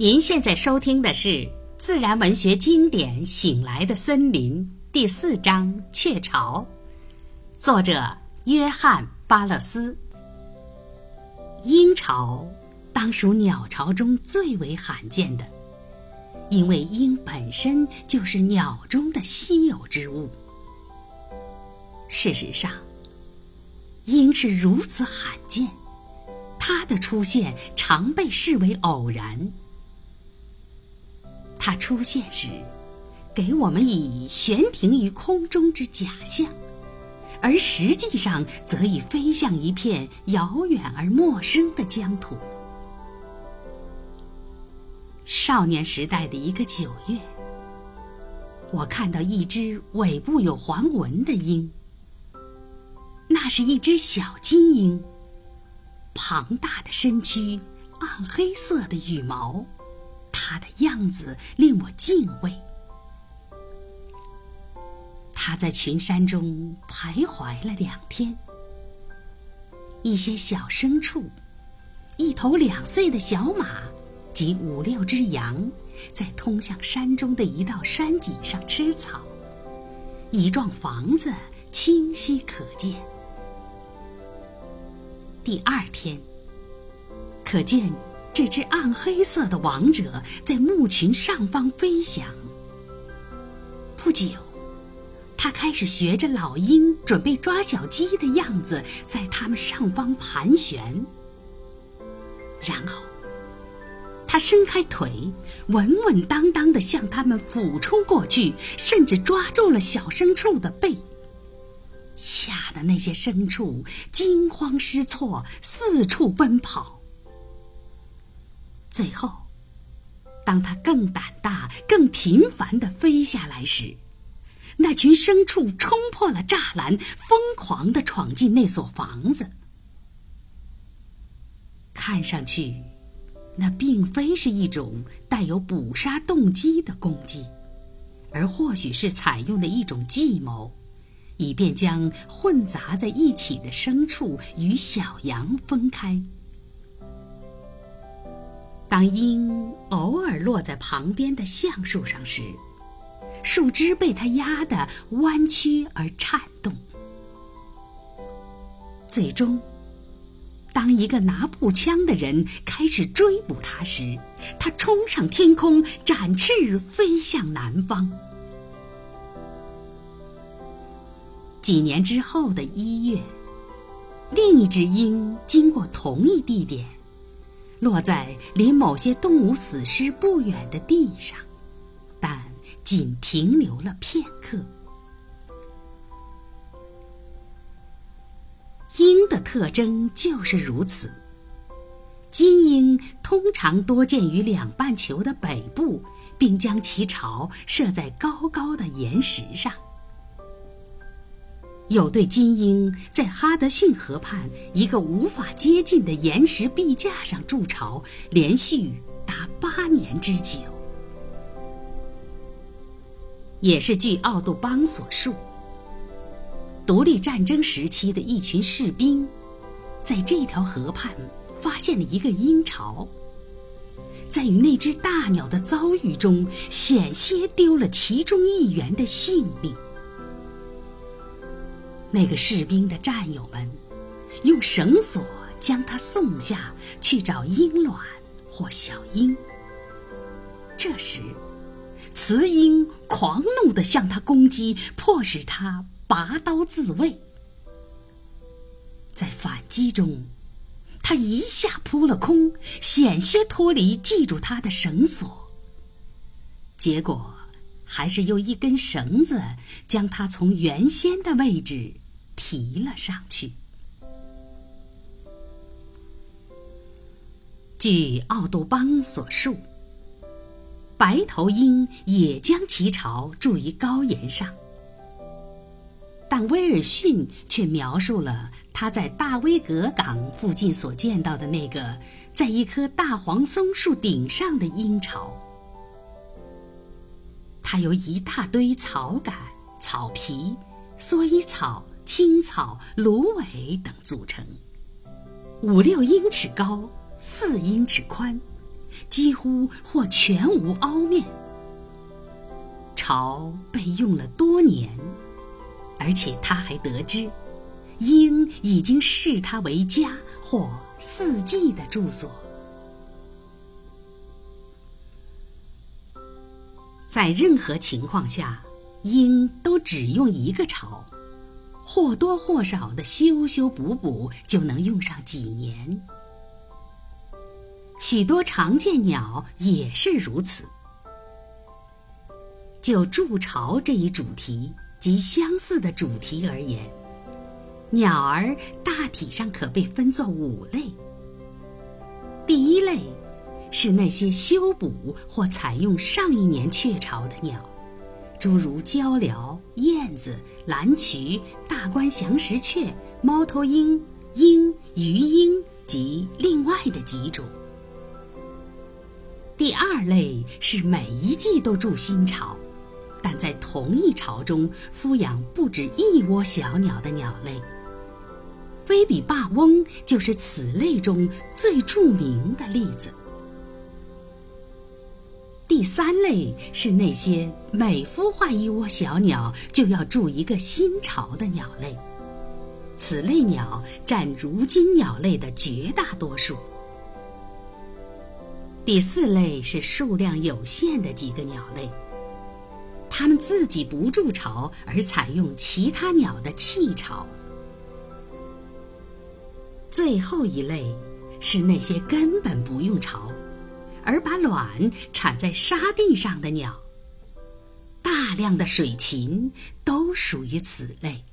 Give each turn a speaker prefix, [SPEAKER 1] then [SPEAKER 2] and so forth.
[SPEAKER 1] 您现在收听的是自然文学经典《醒来的森林》第四章《雀巢》，作者约翰·巴勒斯。鹰巢当属鸟巢中最为罕见的，因为鹰本身就是鸟中的稀有之物。事实上，鹰是如此罕见，它的出现常被视为偶然。它出现时，给我们以悬停于空中之假象，而实际上则已飞向一片遥远而陌生的疆土。少年时代的一个九月，我看到一只尾部有环纹的鹰，那是一只小金鹰，庞大的身躯，暗黑色的羽毛。他的样子令我敬畏。他在群山中徘徊了两天。一些小牲畜，一头两岁的小马及五六只羊，在通向山中的一道山脊上吃草。一幢房子清晰可见。第二天，可见。这只暗黑色的王者在牧群上方飞翔。不久，它开始学着老鹰准备抓小鸡的样子，在它们上方盘旋。然后，它伸开腿，稳稳当当地向它们俯冲过去，甚至抓住了小牲畜的背，吓得那些牲畜惊慌失措，四处奔跑。最后，当他更胆大、更频繁地飞下来时，那群牲畜冲破了栅栏，疯狂地闯进那所房子。看上去，那并非是一种带有捕杀动机的攻击，而或许是采用的一种计谋，以便将混杂在一起的牲畜与小羊分开。当鹰偶尔落在旁边的橡树上时，树枝被它压得弯曲而颤动。最终，当一个拿步枪的人开始追捕它时，它冲上天空，展翅飞向南方。几年之后的一月，另一只鹰经过同一地点。落在离某些动物死尸不远的地上，但仅停留了片刻。鹰的特征就是如此。金鹰通常多见于两半球的北部，并将其巢设在高高的岩石上。有对金鹰在哈德逊河畔一个无法接近的岩石壁架上筑巢，连续达八年之久。也是据奥杜邦所述，独立战争时期的一群士兵，在这条河畔发现了一个鹰巢，在与那只大鸟的遭遇中，险些丢了其中一员的性命。那个士兵的战友们用绳索将他送下去找鹰卵或小鹰。这时，雌鹰狂怒地向他攻击，迫使他拔刀自卫。在反击中，他一下扑了空，险些脱离系住他的绳索。结果，还是用一根绳子将他从原先的位置。提了上去。据奥杜邦所述，白头鹰也将其巢筑于高岩上，但威尔逊却描述了他在大威格港附近所见到的那个在一棵大黄松树顶上的鹰巢。它由一大堆草杆、草皮、蓑衣草。青草、芦苇等组成，五六英尺高，四英尺宽，几乎或全无凹面。巢被用了多年，而且他还得知，鹰已经视它为家或四季的住所。在任何情况下，鹰都只用一个巢，或多或少的修修补补就能用上几年。许多常见鸟也是如此。就筑巢这一主题及相似的主题而言，鸟儿大体上可被分作五类。第一类。是那些修补或采用上一年雀巢的鸟，诸如鹪鹩、燕子、蓝渠、大观祥石雀、猫头鹰、鹰、鱼鹰及另外的几种。第二类是每一季都筑新巢，但在同一巢中孵养不止一窝小鸟的鸟类。菲比霸翁就是此类中最著名的例子。第三类是那些每孵化一窝小鸟就要筑一个新巢的鸟类，此类鸟占如今鸟类的绝大多数。第四类是数量有限的几个鸟类，它们自己不筑巢，而采用其他鸟的弃巢。最后一类是那些根本不用巢。而把卵产在沙地上的鸟，大量的水禽都属于此类。